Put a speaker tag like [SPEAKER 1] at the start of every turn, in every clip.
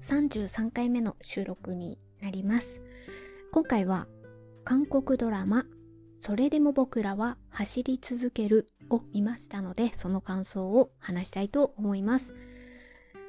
[SPEAKER 1] 133回目の収録になります。今回は韓国ドラマそれでも僕らは走り続けるを見ましたので、その感想を話したいと思います。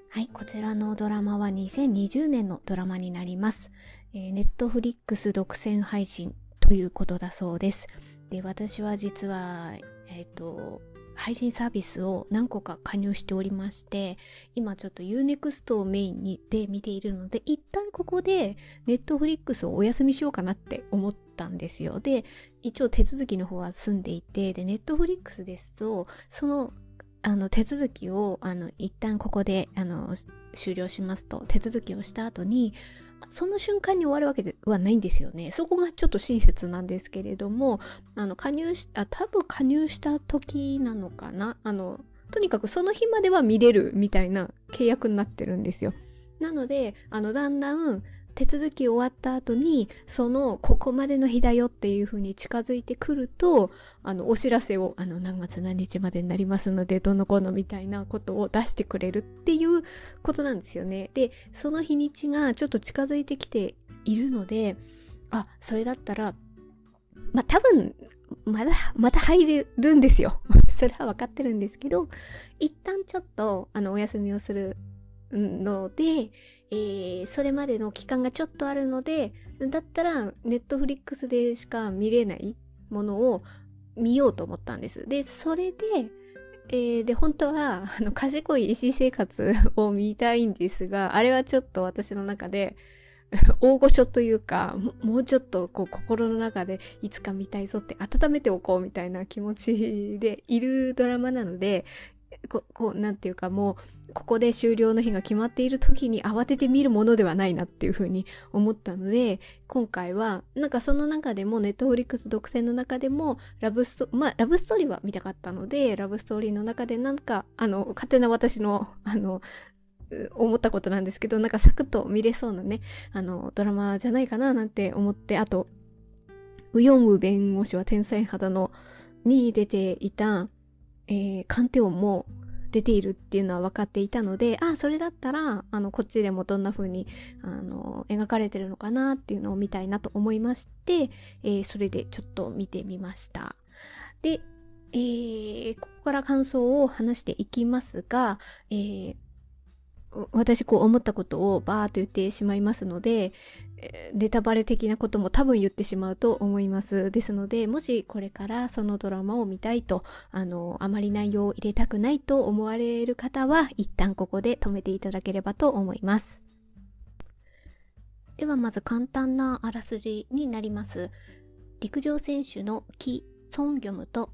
[SPEAKER 1] はい、こちらのドラマは2020年のドラマになります。えー、ネットフリックス独占配信ということだそうです。で、私は実は、えっ、と、配信サービスを何個か加入しておりまして、今ちょっと Unext をメインにで見ているので、一旦ここで Netflix をお休みしようかなって思ったんですよ。で、一応手続きの方は済んでいて、で、Netflix ですと、そのあの手続きをあの一旦ここであの終了しますと手続きをした後にその瞬間に終わるわけではないんですよね。そこがちょっと親切なんですけれども、あの加入し、あ、多分加入した時なのかな？あの、とにかくその日までは見れるみたいな契約になってるんですよ。なので、あの、だんだん手続き終わった後に、その、ここまでの日だよっていう風に近づいてくると、あの、お知らせを、あの、何月何日までになりますので、どのこのみたいなことを出してくれるっていうことなんですよね。で、その日にちがちょっと近づいてきているので、あ、それだったら、まあ、多分、まだ、また入れるんですよ。それは分かってるんですけど、一旦ちょっと、あの、お休みをするので、えー、それまでの期間がちょっとあるので、だったら、ネットフリックスでしか見れないものを見ようと思ったんです。で、それで、えー、で、本当は、あの、賢い医師生活を見たいんですが、あれはちょっと私の中で、大御所というかもうちょっとこう心の中でいつか見たいぞって温めておこうみたいな気持ちでいるドラマなのでここうなんていうかもうここで終了の日が決まっている時に慌てて見るものではないなっていうふうに思ったので今回はなんかその中でもネットフリックス独占の中でもラブストまあラブストーリーは見たかったのでラブストーリーの中でなんかあの勝手な私のあの思ったことなんですけどなんかサクッと見れそうなねあのドラマじゃないかななんて思ってあとウヨンウ弁護士は天才肌のに出ていた、えー、鑑定音も出ているっていうのは分かっていたのであそれだったらあのこっちでもどんな風にあの描かれてるのかなっていうのを見たいなと思いまして、えー、それでちょっと見てみました。で、えー、ここから感想を話していきますが、えー私こう思ったことをバーッと言ってしまいますので、ネタバレ的なことも多分言ってしまうと思います。ですので、もしこれからそのドラマを見たいと、あの、あまり内容を入れたくないと思われる方は、一旦ここで止めていただければと思います。ではまず簡単なあらすじになります。陸上選手のキ・ソンギョムと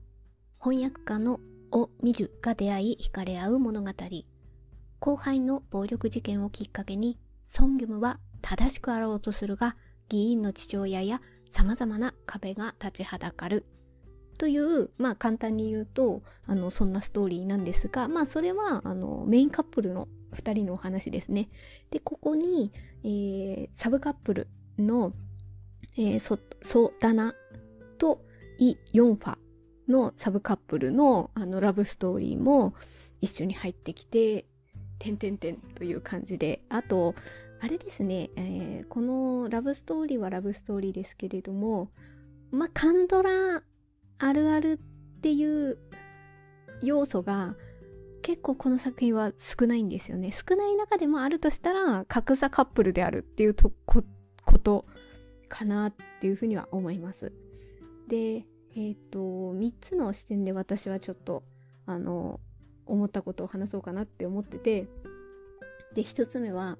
[SPEAKER 1] 翻訳家のオ・ミジュが出会い惹かれ合う物語。後輩の暴力事件をきっかけに、ソンギョムは正しくあろうとするが、議員の父親や様々な壁が立ちはだかる。という、まあ簡単に言うと、あの、そんなストーリーなんですが、まあそれは、あの、メインカップルの二人のお話ですね。で、ここに、えー、サブカップルの、えー、ソ、ソダナとイ・ヨンファのサブカップルの、あの、ラブストーリーも一緒に入ってきて、てんてんてんという感じで、あと、あれですね、えー、このラブストーリーはラブストーリーですけれども、まあ、カンドラあるあるっていう要素が結構この作品は少ないんですよね。少ない中でもあるとしたら、格差カップルであるっていうとこことかなっていうふうには思います。で、えっ、ー、と、3つの視点で私はちょっと、あの、思ったことを話そうかなって思ってて。で一つ目は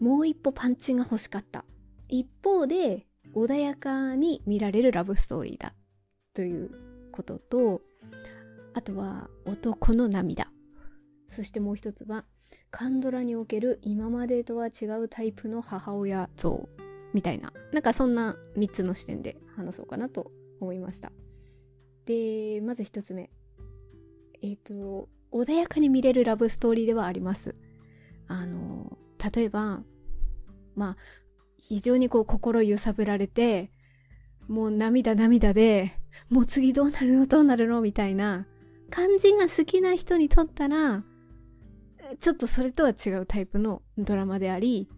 [SPEAKER 1] もう一歩パンチが欲しかった。一方で穏やかに見られるラブストーリーだ。ということとあとは男の涙。そしてもう一つはカンドラにおける今までとは違うタイプの母親像。みたいな。なんかそんな3つの視点で話そうかなと思いました。でまず一つ目。えっ、ー、と穏やかに見れるラブストーリーではあります。あの、例えば、まあ、非常にこう心揺さぶられて、もう涙涙で、もう次どうなるのどうなるのみたいな感じが好きな人にとったら、ちょっとそれとは違うタイプのドラマであり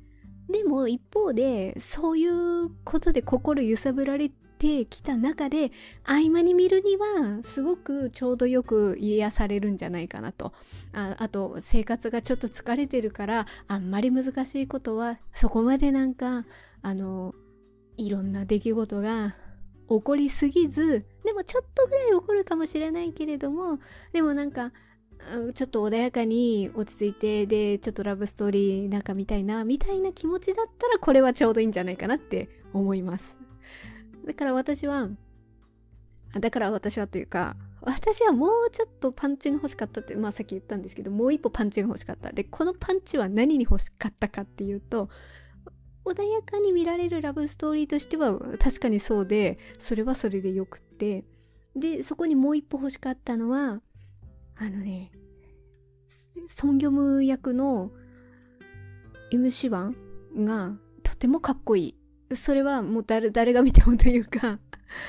[SPEAKER 1] でも一方でそういうことで心揺さぶられてきた中で合間に見るにはすごくちょうどよく癒されるんじゃないかなと。ああと生活がちょっと疲れてるからあんまり難しいことはそこまでなんかあのいろんな出来事が起こりすぎずでもちょっとぐらい起こるかもしれないけれどもでもなんかちょっと穏やかに落ち着いてでちょっとラブストーリーなんか見たいなみたいな気持ちだったらこれはちょうどいいんじゃないかなって思います。だから私はだから私はというか私はもうちょっとパンチが欲しかったってまあさっき言ったんですけどもう一歩パンチが欲しかった。でこのパンチは何に欲しかったかっていうと穏やかに見られるラブストーリーとしては確かにそうでそれはそれでよくって。でそこにもう一歩欲しかったのはあのねソンギョム役の MC1 がとてもかっこいい。それはもう誰誰が見てもというか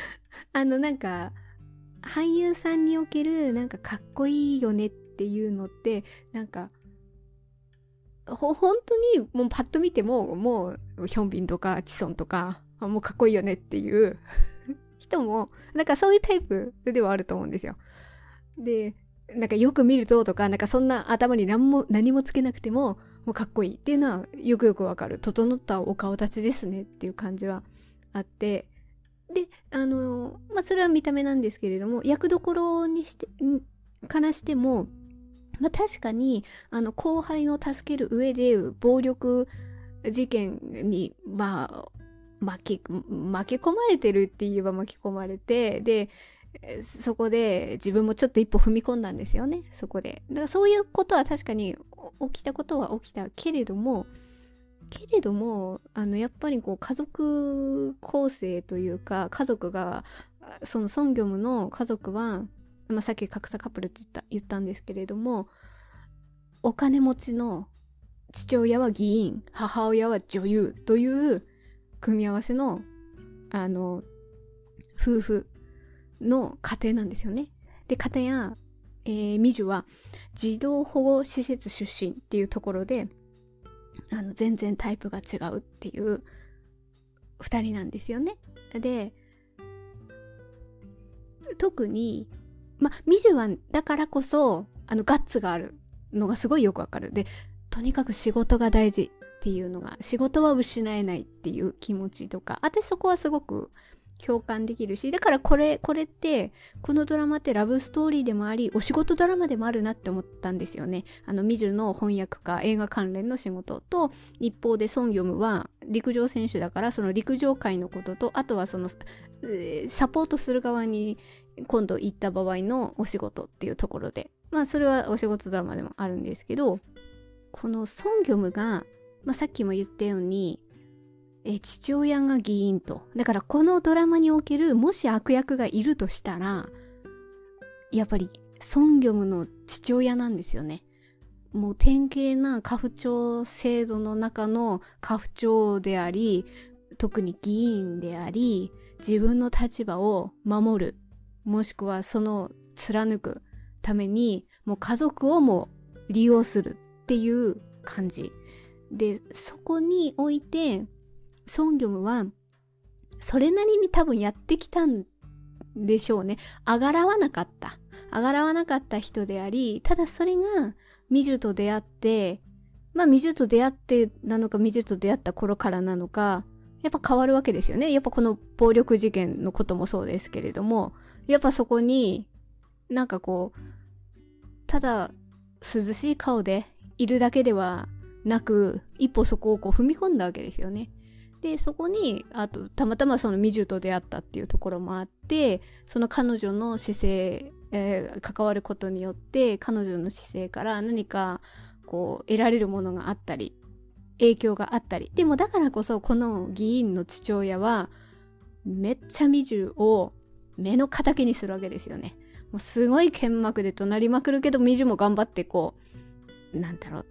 [SPEAKER 1] あのなんか俳優さんにおけるなんかかっこいいよねっていうのってなんかほ本当にもうパッと見てももうヒョンビンとかチソンとかもうかっこいいよねっていう 人もなんかそういうタイプではあると思うんですよ。でなんかよく見るととかなんかそんな頭に何も何もつけなくてももうかっこいいっていうのはよくよくわかる。整ったお顔立ちですねっていう感じはあって。であのまあそれは見た目なんですけれども役どころにしてからしてもまあ、確かにあの後輩を助ける上で暴力事件にまあ巻き込まれてるって言えば巻き込まれてでそこで自分もちょっと一歩踏み込んだんですよね。そこで。だからそういうことは確かに起きたことは起きたけれどもけれどもあのやっぱりこう家族構成というか家族がそのソンギョムの家族はまあ、さっき格差カップルって言った言ったんですけれどもお金持ちの父親は議員母親は女優という組み合わせのあの夫婦の家庭なんですよね。で片や、えー、ミジュは児童保護施設出身っていうところであの全然タイプが違うっていう2人なんですよね。で特にまあミジュはだからこそあのガッツがあるのがすごいよくわかるでとにかく仕事が大事っていうのが仕事は失えないっていう気持ちとか私そこはすごく共感できるしだからこれこれってこのドラマってラブストーリーでもありお仕事ドラマでもあるなって思ったんですよね。あのミジュの翻訳家映画関連の仕事と一方でソン・ヨムは陸上選手だからその陸上界のこととあとはそのサポートする側に今度行った場合のお仕事っていうところで。まあそれはお仕事ドラマでもあるんですけどこのソン・ギョムが、まあ、さっきも言ったようにえ父親が議員と。だからこのドラマにおけるもし悪役がいるとしたらやっぱりソン・ギョムの父親なんですよね。もう典型な家父長制度の中の家父長であり特に議員であり自分の立場を守る。もしくはその貫くためにもう家族をも利用するっていう感じ。でそこにおいてソンギョムはそれなりに多分やってきたんでしょうね。あがらわなかった。あがらわなかった人でありただそれがミジュと出会ってまあミジュと出会ってなのかミジュと出会った頃からなのかやっぱ変わるわけですよね。やっぱこの暴力事件のこともそうですけれどもやっぱそこになんかこうただ涼しい顔でいるだけではなく一歩そこをこう踏み込んだわけですよね。でそこにあとたまたまそのミジュと出会ったっていうところもあってその彼女の姿勢、えー、関わることによって彼女の姿勢から何かこう得られるものがあったり影響があったりでもだからこそこの議員の父親はめっちゃミジュを目の敵にするわけですよね。もうすごい剣幕で怒鳴りまくるけど、ミジュも頑張ってこう、なんだろう、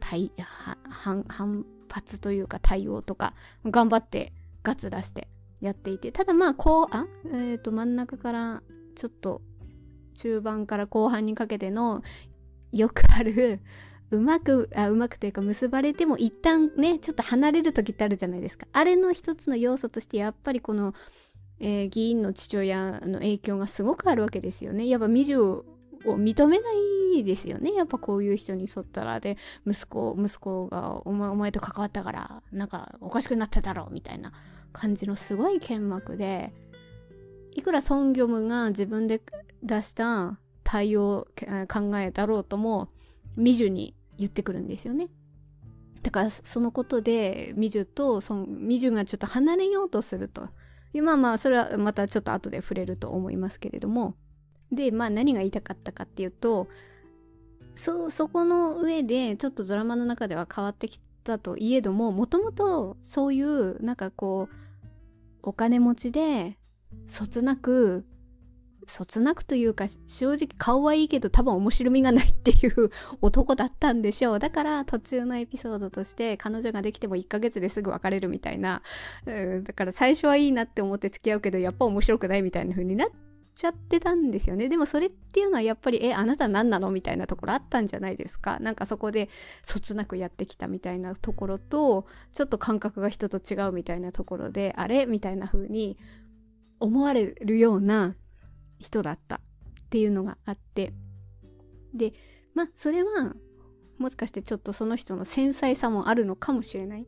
[SPEAKER 1] 反反発というか対応とか、頑張ってガツ出してやっていて、ただまあ、こう、あえっ、ー、と、真ん中からちょっと中盤から後半にかけてのよくあるうまくあうまくというか結ばれても一旦ねちょっと離れる時ってあるじゃないですか。あれの一つの要素としてやっぱりこの、えー、議員の父親の影響がすごくあるわけですよね。やっぱ未熟を認めないいですよね。やっぱこういう人に沿ったらで息子息子がお前お前と関わったからなんかおかしくなっただろうみたいな感じのすごい剣幕でいくらソン・ギョムが自分で出した対応考えだろうとも未熟に言ってくるんですよね。だからそのことでミジュとそのミジュがちょっと離れようとすると。まあまあそれはまたちょっと後で触れると思いますけれども。でまあ何が言いたかったかっていうとそそこの上でちょっとドラマの中では変わってきたといえどももともとそういうなんかこうお金持ちでそつなくそつなくというか正直顔はいいけど多分面白みがないっていう男だったんでしょう。だから途中のエピソードとして彼女ができても1ヶ月ですぐ別れるみたいな、う、だから最初はいいなって思って付き合うけどやっぱ面白くないみたいな風になってちゃってたんですよね。でもそれっていうのはやっぱりえあなた何なのみたいなところあったんじゃないですか。なんかそこでそつなくやってきたみたいなところとちょっと感覚が人と違うみたいなところであれみたいな風に思われるような人だった。っていうのがあって。でまあそれはもしかしてちょっとその人の繊細さもあるのかもしれない。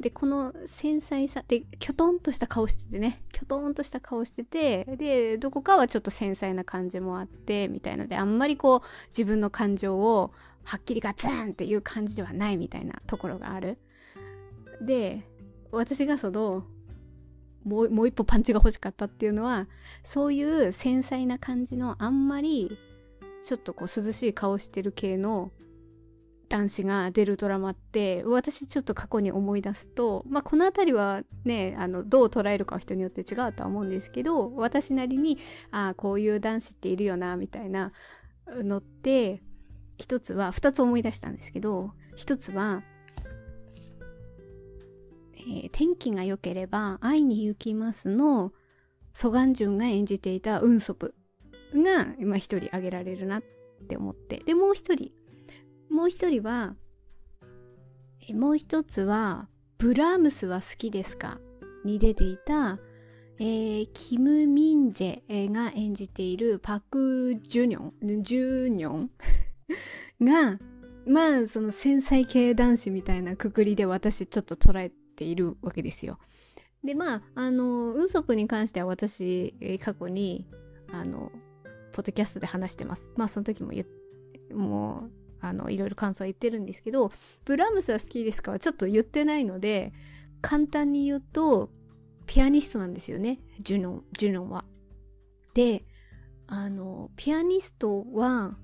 [SPEAKER 1] でこの繊細さできょとんとした顔しててねきょとんとした顔しててでどこかはちょっと繊細な感じもあってみたいのであんまりこう自分の感情をはっきりガツンっていう感じではないみたいなところがある。で私がそのもうもう一歩パンチが欲しかったっていうのはそういう繊細な感じのあんまりちょっとこう涼しい顔してる系の男子が出るドラマって私ちょっと過去に思い出すとまあこの辺りはねあのどう捉えるかは人によって違うとは思うんですけど私なりにああこういう男子っているよなみたいなのって一つは二つ思い出したんですけど一つはえー、天気が良ければ会いに行きますのソガンジュンが演じていたウンソプが今一人挙げられるなって思ってでもう一人もう一人はえもう一つはブラームスは好きですか？に出ていた、えー、キム・ミンジェが演じているパク・ジュニョンジュニョン？がまあその繊細系男子みたいなくくりで私ちょっと捉えているわけですよ。でまああのウンソプに関しては私過去にあのポッドキャストで話してます。まあその時ももうあのいろいろ感想は言ってるんですけどブラームスは好きですかはちょっと言ってないので簡単に言うとピアニストなんですよねジュノンジュノンは。であのピアニストは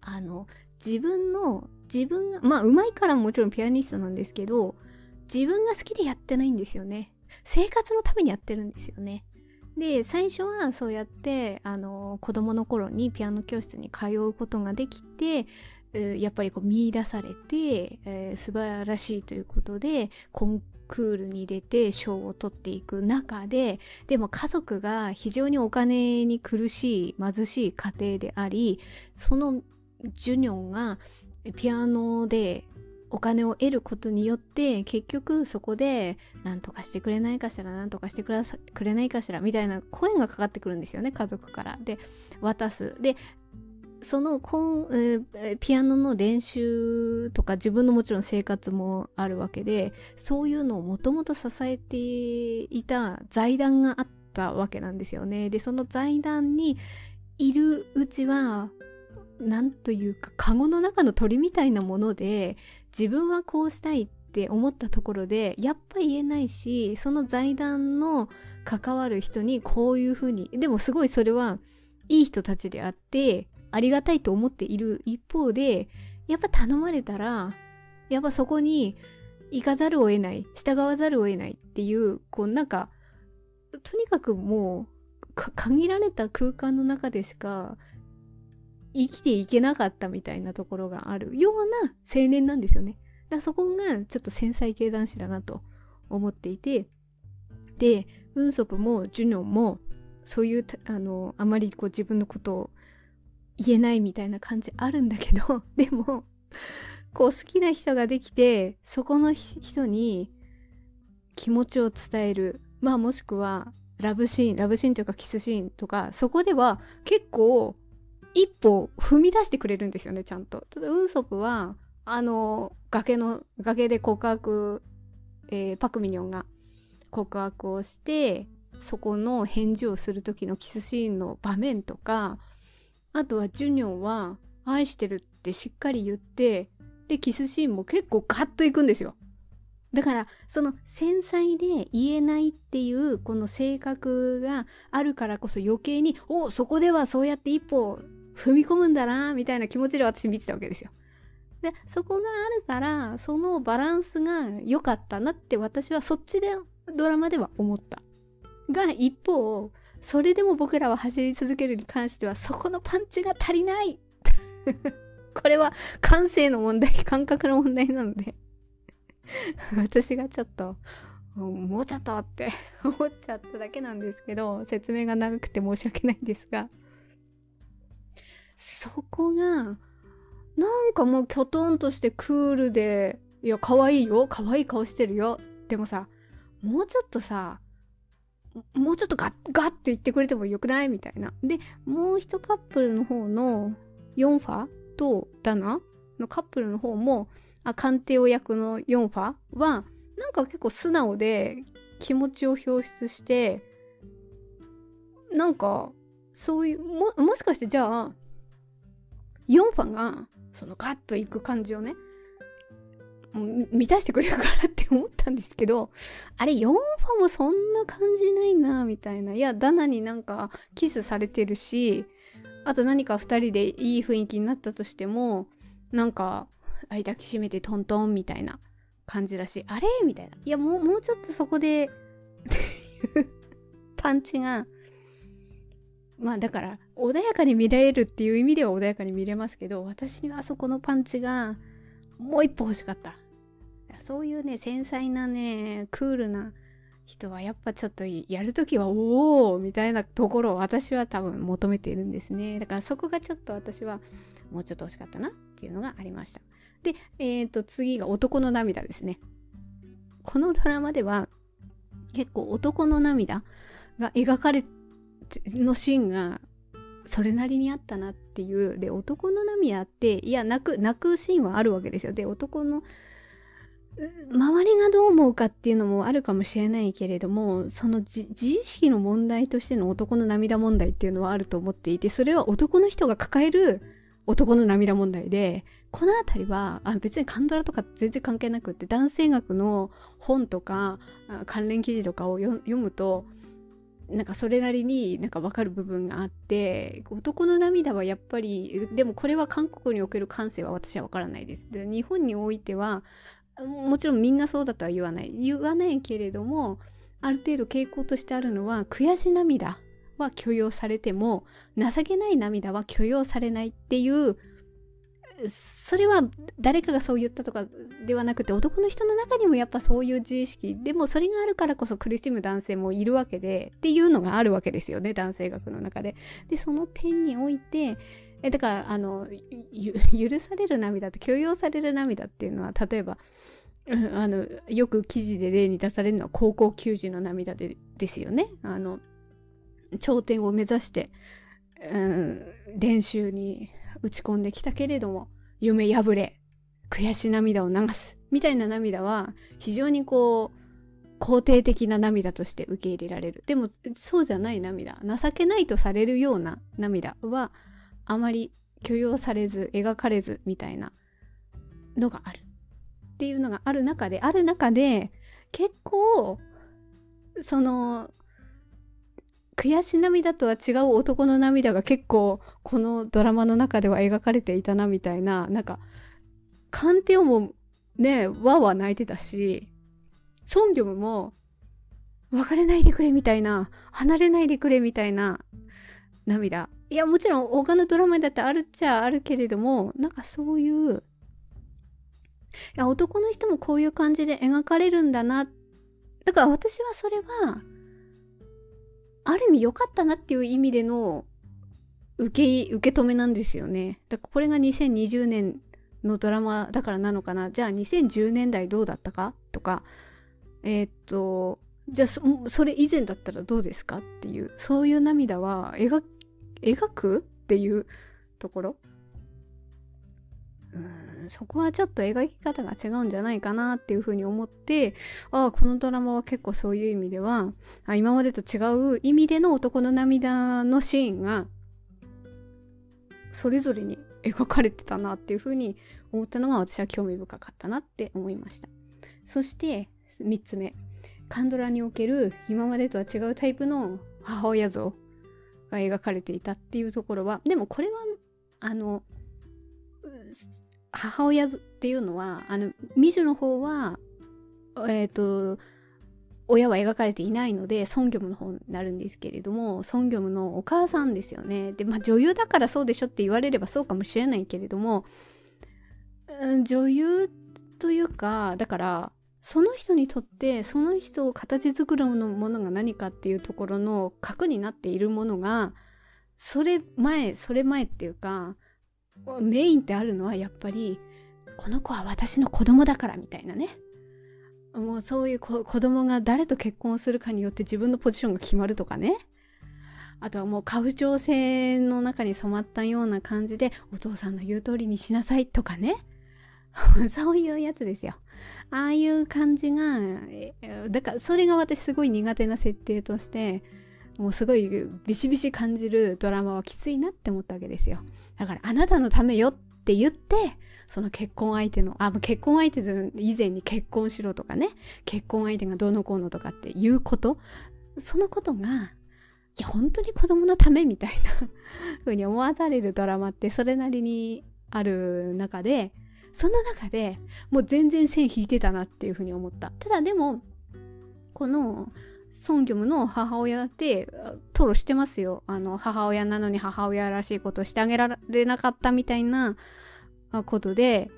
[SPEAKER 1] あの自分の自分がまあうまいからもちろんピアニストなんですけど自分が好きでやってないんですよね。生活のためにやってるんですよね。で最初はそうやってあの子供の頃にピアノ教室に通うことができてやっぱりこう見出されて、えー、素晴らしいということでコンクールに出て賞を取っていく中ででも家族が非常にお金に苦しい貧しい家庭でありそのジュニョンがピアノでお金を得ることによって結局そこで何とかしてくれないかしら何とかしてくくれないかしらみたいな声がかかってくるんですよね家族から。で渡す。でそのコン、えー、ピアノの練習とか自分のもちろん生活もあるわけでそういうのをもともと支えていた財団があったわけなんですよね。でその財団にいるうちは何というかカゴの中の鳥みたいなもので自分はこうしたいって思ったところでやっぱ言えないしその財団の関わる人にこういうふうにでもすごいそれはいい人たちであってありがたいと思っている一方でやっぱ頼まれたらやっぱそこに行かざるを得ない従わざるを得ないっていうこうなんかとにかくもう限られた空間の中でしか生きていけなかったみたいなところがあるような青年なんですよね。だからそこがちょっと繊細系男子だなと思っていてでウンソプもジュニョンもそういうあのあまりこう自分のことを言えないみたいな感じあるんだけど でもこう好きな人ができてそこの人に気持ちを伝えるまあもしくはラブシーンラブシーンというかキスシーンとかそこでは結構一歩踏み出してくれるんですよねちゃんと。ウンソプはあの崖の崖で告白、えー、パクミニョンが告白をしてそこの返事をする時のキスシーンの場面とかあとはジュニョンは愛してるってしっかり言ってでキスシーンも結構ガッといくんですよ。だからその繊細で言えないっていうこの性格があるからこそ余計におそこではそうやって一歩踏み込むんだなみたいな気持ちで私見てたわけですよ。でそこがあるからそのバランスが良かったなって私はそっちでドラマでは思った。が一方それでも僕らは走り続けるに関してはそこのパンチが足りない。これは感性の問題感覚の問題なので。私がちょっともうちょっとって思っちゃっただけなんですけど説明が長くて申し訳ないんですが。そこがなんかもうきょとんとしてクールでいや可愛いよ可愛い顔してるよ。でもさもうちょっとさもうちょっとガッガッて言ってくれてもよくない？みたいな。で、もう一カップルの方のヨンファとダナのカップルの方も、あ、鑑定を役のヨンファは、なんか結構素直で気持ちを表出して、なんか、そういう、も、もしかしてじゃあ、ヨンファが、そのガッといく感じをね、満たしてくれるかなっ思ったんですけど、あれ4ファもそんな感じないな、みたいな。いや、ダナになんかキスされてるし、あと何か2人でいい雰囲気になったとしても、なんか、抱きしめてトントンみたいな感じだし、あれ？みたいな。いや、もう、もうちょっとそこでっていう パンチが、まあだから穏やかに見られるっていう意味では穏やかに見れますけど私にはあそこのパンチがもう一歩欲しかったそういうね繊細なねクールな人はやっぱちょっとやるときはおおみたいなところを私は多分求めているんですね。だからそこがちょっと私はもうちょっと欲しかったなっていうのがありました。でえっ、ー、と次が男の涙ですね。このドラマでは結構男の涙が描かれのシーンがそれなりにあったなっていう。で男の涙っていや泣く泣くシーンはあるわけですよ。で男の周りがどう思うかっていうのもあるかもしれないけれどもその自意識の問題としての男の涙問題っていうのはあると思っていてそれは男の人が抱える男の涙問題でこの辺りはあ別にカンドラとか全然関係なくって男性学の本とか関連記事とかを読むとなんかそれなりになんか分かる部分があって男の涙はやっぱりでもこれは韓国における感性は私は分からないです。で日本においてはもちろんみんなそうだとは言わない言わないけれどもある程度傾向としてあるのは悔し涙は許容されても情けない涙は許容されないっていうそれは誰かがそう言ったとかではなくて男の人の中にもやっぱそういう自意識でもそれがあるからこそ苦しむ男性もいるわけでっていうのがあるわけですよね男性学の中で。でその点においてえだからあの 許される涙と許容される涙っていうのは例えばうんあのよく記事で例に出されるのは高校球児の涙でですよね。あの頂点を目指して、うん、練習に打ち込んできたけれども夢破れ悔し涙を流すみたいな涙は非常にこう肯定的な涙として受け入れられるでもそうじゃない涙情けないとされるような涙はあまり許容されず描かれずみたいな。のがある？っていうのがある中である中で結構その悔し涙とは違う男の涙が結構このドラマの中では描かれていたなみたいななんかカンテオもねわわ泣いてたしソンギョムも別れないでくれみたいな離れないでくれみたいな涙。いやもちろん他のドラマだってあるっちゃあるけれどもなんかそういういや男の人もこういう感じで描かれるんだな。だから私はそれはある意味良かったなっていう意味での受け受け止めなんですよね。だからこれが2020年
[SPEAKER 2] のドラマだからなのかな。じゃあ2010年代どうだったか？とか。えー、っとじゃあそれ以前だったらどうですか？っていう。そういう涙は描描くっていうところ？うんそこはちょっと描き方が違うんじゃないかなっていうふうに思ってああこのドラマは結構そういう意味ではあ今までと違う意味での男の涙のシーンがそれぞれに描かれてたなっていうふうに思ったのが私は興味深かったなって思いました。そして3つ目。カンドラにおける今までとは違うタイプの母親像。が描かれていたっていうところはでもこれはあの母親っていうのはあのミジュの方はえっ、ー、と親は描かれていないのでソンギョムの方になるんですけれどもソンギョムのお母さんですよね。でまあ女優だからそうでしょって言われればそうかもしれないけれども、うん、女優というかだからその人にとってその人を形作るものが何かっていうところの核になっているものがそれ前それ前っていうかメインってあるのはやっぱりこの子は私の子供だからみたいなね。もうそういう子供が誰と結婚するかによって自分のポジションが決まるとかね。あとはもう家父長制の中に染まったような感じでお父さんの言う通りにしなさいとかね。そういうやつですよ。ああいう感じが、だからそれが私すごい苦手な設定として、もうすごいビシビシ感じるドラマはきついなって思ったわけですよ。だからあなたのためよって言って、その結婚相手の、あ、結婚相手以前に結婚しろとかね、結婚相手がどうのこうのとかっていうこと、そのことが、いや、本当に子供のためみたいな風に思わされるドラマってそれなりにある中で、その中でもう全然線引いてたなっていうふうに思った。ただでもこのソンギョムの母親だって吐露してますよ。あの母親なのに母親らしいことをしてあげられなかったみたいなことで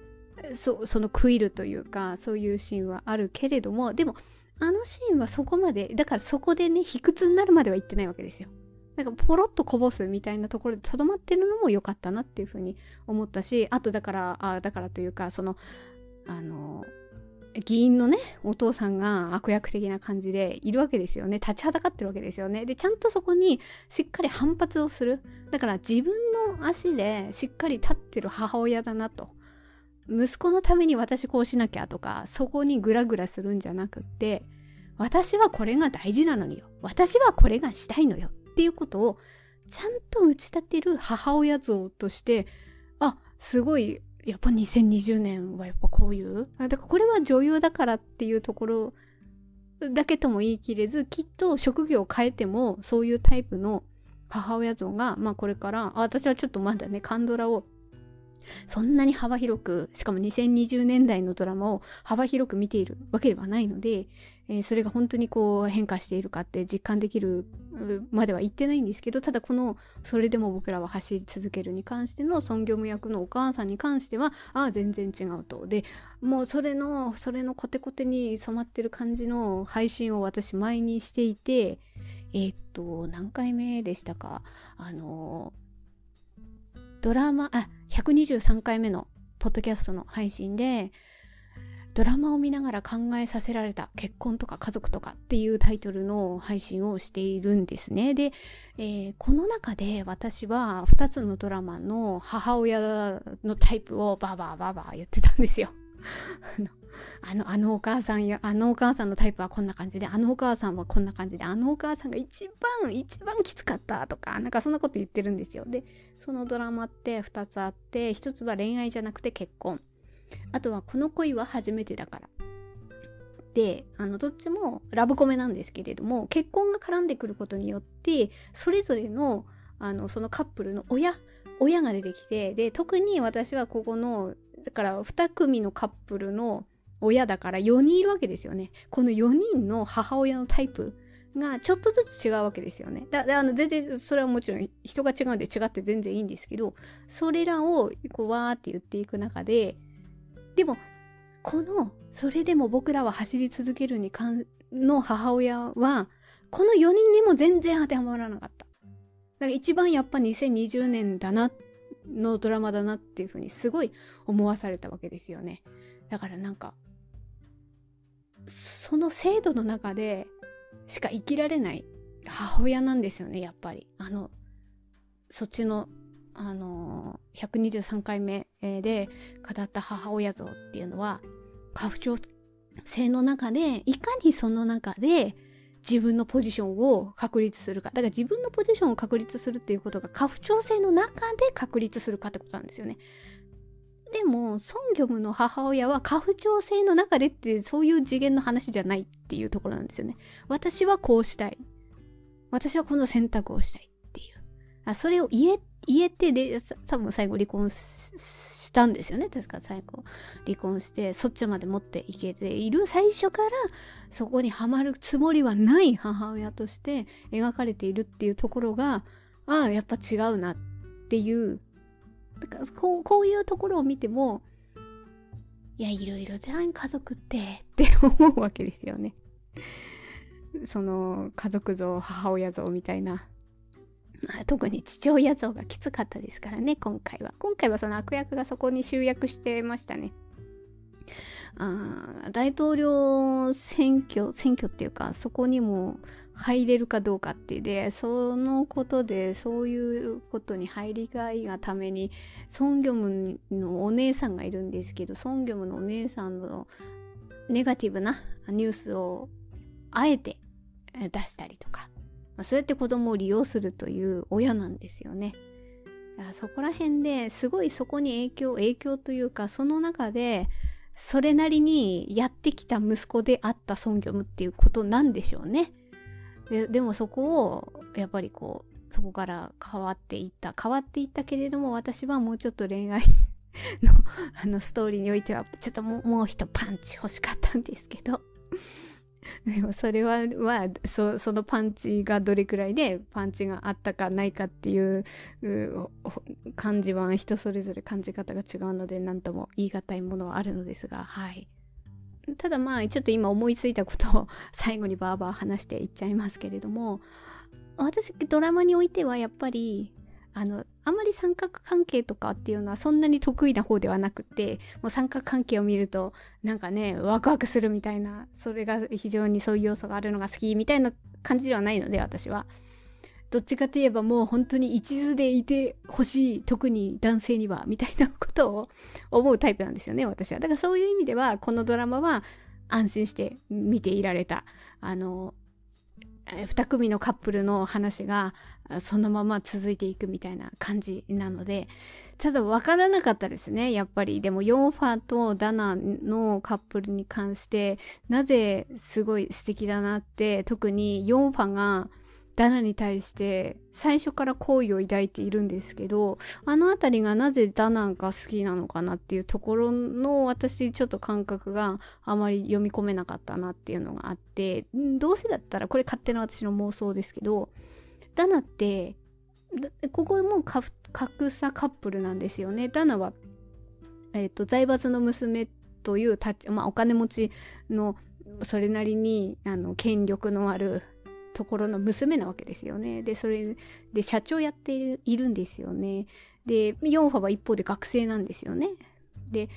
[SPEAKER 2] そそのクイルというかそういうシーンはあるけれどもでもあのシーンはそこまでだからそこでね卑屈になるまでは言ってないわけですよ。なんかポロッとこぼすみたいなところでとどまってるのも良かったなっていうふうに思ったしあとだからあだからというかそのあの議員のねお父さんが悪役的な感じでいるわけですよね。立ちはだかってるわけですよね。でちゃんとそこにしっかり反発をする。だから自分の足でしっかり立ってる母親だなと。息子のために私こうしなきゃとかそこにグラグラするんじゃなくって私はこれが大事なのによ。私はこれがしたいのよ。っていうことをちゃんと打ち立てる母親像としてあすごいやっぱ2020年はやっぱこういう？だからこれは女優だからっていうところだけとも言い切れずきっと職業を変えてもそういうタイプの母親像がまあこれから私はちょっとまだねカンドラをそんなに幅広くしかも2020年代のドラマを幅広く見ているわけではないので、えー、それが本当にこう変化しているかって実感できるまでは言ってないんですけどただこの「それでも僕らは走り続ける」に関しての孫業務役のお母さんに関してはああ全然違うと。でもうそれのそれのコテコテに染まってる感じの配信を私前にしていてえー、っと何回目でしたか？あのドラマあ123回目のポッドキャストの配信でドラマを見ながら考えさせられた結婚とか家族とかっていうタイトルの配信をしているんですね。で、えー、この中で私は2つのドラマの母親のタイプをバーバーバーバー言ってたんですよ。あの、あのお母さんや、あのお母さんのタイプはこんな感じで、あのお母さんはこんな感じで、あのお母さんが一番、一番きつかったとか、なんかそんなこと言ってるんですよ。で、そのドラマって2つあって、1つは恋愛じゃなくて結婚。あとはこの恋は初めてだから。で、あの、どっちもラブコメなんですけれども、結婚が絡んでくることによって、それぞれの、あの、そのカップルの親、親が出てきて、で、特に私はここの、だから2組のカップルの親だから4人いるわけですよね。この4人の母親のタイプがちょっとずつ違うわけですよね。だあの全然それはもちろん人が違うんで違って全然いいんですけどそれらをこうわーって言っていく中ででもこのそれでも僕らは走り続けるに関の母親はこの4人にも全然当てはまらなかった。だから一番やっぱ2020年だなのドラマだなっていうふうにすごい思わされたわけですよねだからなんかその制度の中でしか生きられない母親なんですよねやっぱりあのそっちのあの123回目で語った母親像っていうのは家父長制の中でいかにその中で自分のポジションを確立するかだから自分のポジションを確立するっていうことが家父長制の中で確立するかってことなんですよね。でもソンギョムの母親は家父長制の中でってそういう次元の話じゃないっていうところなんですよね。私はこうしたい。私はこの選択をしたいっていう。あそれを言えっ言えてで多分最後離婚したんですよね。確か最後。離婚してそっちまで持っていけている。最初からそこにはまるつもりはない母親として描かれているっていうところがああやっぱ違うなっていう。だからこうこういうところを見てもいやいろいろじゃん家族ってって思うわけですよね。その家族像母親像みたいな。特に父親像がきつかったですからね今回は。今回はその悪役がそこに集約してましたね。あ大統領選挙選挙っていうかそこにも入れるかどうかってでそのことでそういうことに入りがいがためにソン・ギョムのお姉さんがいるんですけどソン・ギョムのお姉さんのネガティブなニュースをあえて出したりとかまあ、そうやって子供を利用するという親なんですよね。そこら辺ですごいそこに影響影響というかその中でそれなりにやってきた息子であったソンギョムっていうことなんでしょうね。ででもそこをやっぱりこうそこから変わっていった変わっていったけれども私はもうちょっと恋愛 のあのストーリーにおいてはちょっともうもう一パンチ欲しかったんですけど でもそれは、まあ、そそのパンチがどれくらいでパンチがあったかないかっていう感じは人それぞれ感じ方が違うので何とも言い難いものはあるのですがはい。ただまあちょっと今思いついたことを最後にバーバー話していっちゃいますけれども私ドラマにおいてはやっぱりあのあまり三角関係とかっていうのはそんなに得意な方ではなくてもう三角関係を見るとなんかねワクワクするみたいなそれが非常にそういう要素があるのが好きみたいな感じではないので私は。どっちかといえばもう本当に一途でいてほしい特に男性にはみたいなことを思うタイプなんですよね私はだからそういう意味ではこのドラマは安心して見ていられたあの2組のカップルの話がそのまま続いていくみたいな感じなのでただ分からなかったですねやっぱり。でもヨンファとダナのカップルに関してなぜすごい素敵だなって特にヨンファがダナに対して最初から好意を抱いているんですけどあの辺りがなぜダナが好きなのかなっていうところの私ちょっと感覚があまり読み込めなかったなっていうのがあってどうせだったらこれ勝手な私の妄想ですけどダナってここも格差カップルなんですよねダナは、えーと、財閥の娘というまあ、お金持ちのそれなりにあの権力のあるところの娘なわけですよね。で、それで社長やっているいるんですよね。で、ヨンファは一方で学生なんですよね。で、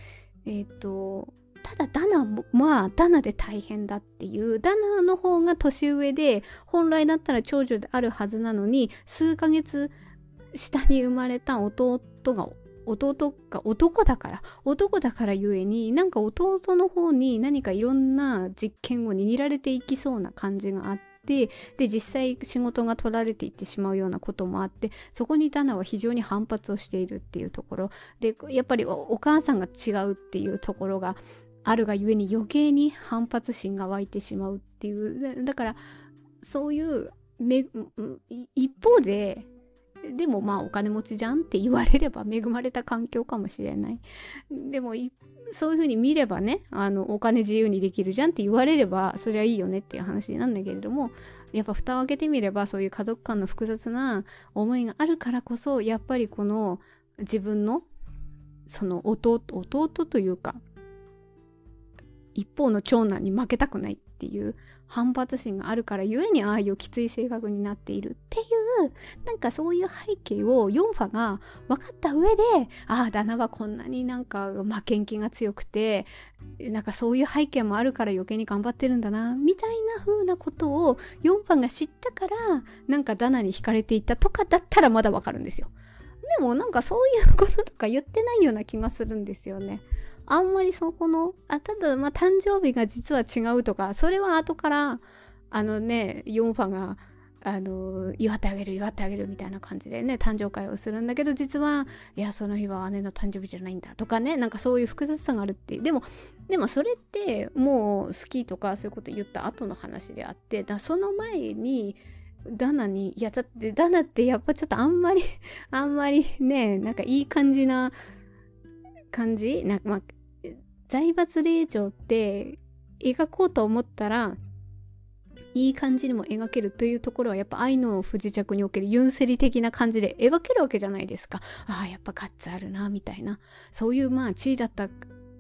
[SPEAKER 2] えっ、ー、と、ただダナもまあダナで大変だっていうダナの方が年上で本来だったら長女であるはずなのに数ヶ月下に生まれた弟が弟が男だから男だからゆえになんか弟の方に何かいろんな実験を握られていきそうな感じがあってで実際仕事が取られていってしまうようなこともあってそこにダナは非常に反発をしているっていうところ。でやっぱりお母さんが違うっていうところがあるがゆえに余計に反発心が湧いてしまうっていう。だからそういう一方ででもまあお金持ちじゃんって言われれば恵まれた環境かもしれない。でもそういうふうに見ればねあのお金自由にできるじゃんって言われればそれはいいよねっていう話なんだけれどもやっぱ蓋を開けてみればそういう家族間の複雑な思いがあるからこそやっぱりこの自分のその弟弟というか一方の長男に負けたくないっていう反発心があるからゆえにああいうきつい性格になっているっていうなんかそういう背景をヨンファが分かった上でああ旦那はこんなになんか負けん気が強くてなんかそういう背景もあるから余計に頑張ってるんだなみたいな風なことをヨンファが知ったからなんかダナに惹かれていったとかだったらまだわかるんですよ。でもなんかそういうこととか言ってないような気がするんですよね。あんまりそこの、あ、ただ、まあ、誕生日が実は違うとか、それは後から、あのね、ヨンファが、あの、祝ってあげる、祝ってあげるみたいな感じでね、誕生会をするんだけど、実は、いや、その日は姉の誕生日じゃないんだとかね、なんかそういう複雑さがあるって。でも、でもそれって、もう好きとかそういうこと言った後の話であって、だその前に、ダナに、いや、だって、ダナってやっぱちょっとあんまりあんまりね、なんかいい感じな感じ？なまあ、財閥令嬢って描こうと思ったらいい感じにも描けるというところはやっぱ愛の不時着におけるユンセリ的な感じで描けるわけじゃないですか。ああ、やっぱガッツあるな、みたいな。そういうまあ地位だった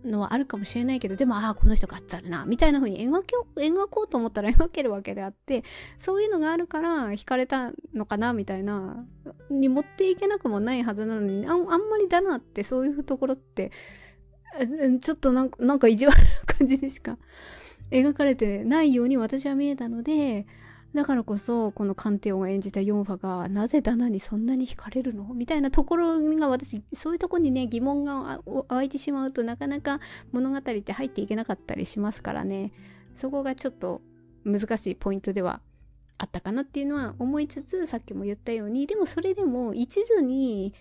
[SPEAKER 2] のはあるかもしれないけど、でもああ、この人ガッツあるな、みたいな風に描け描こうと思ったら描けるわけであって、そういうのがあるから惹かれたのかな、みたいな、に持っていけなくもないはずなのに、あんまりだなってそういうところって、ちょっとなんかなんか意地悪な感じでしか 描かれてないように私は見えたのでだからこそこのカンテオンが演じたヨンファがなぜダナにそんなに惹かれるの？みたいなところが私そういうとこにね疑問が湧いてしまうとなかなか物語って入っていけなかったりしますからね。そこがちょっと難しいポイントではあったかなっていうのは思いつつさっきも言ったようにでもそれでも一途に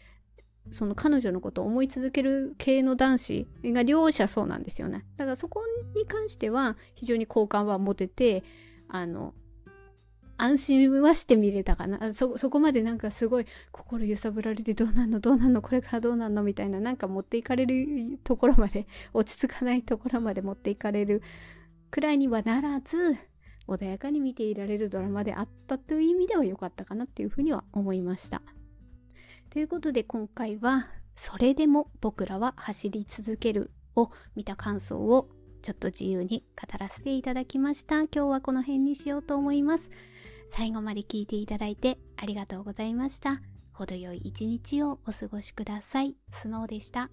[SPEAKER 2] その彼女のことを思い続ける系の男子が両者そうなんですよね。だからそこに関しては非常に好感は持てて、あの、安心はしてみれたかな。そ、そこまでなんかすごい心揺さぶられてどうなんのどうなんのこれからどうなんのみたいななんか持っていかれるところまで、落ち着かないところまで持っていかれるくらいにはならず、穏やかに見ていられるドラマであったという意味では良かったかなっていうふうには思いました。ということで今回は「それでも僕らは走り続ける」を見た感想をちょっと自由に語らせていただきました。今日はこの辺にしようと思います。最後まで聞いていただいてありがとうございました。程よい一日をお過ごしください。スノーでした。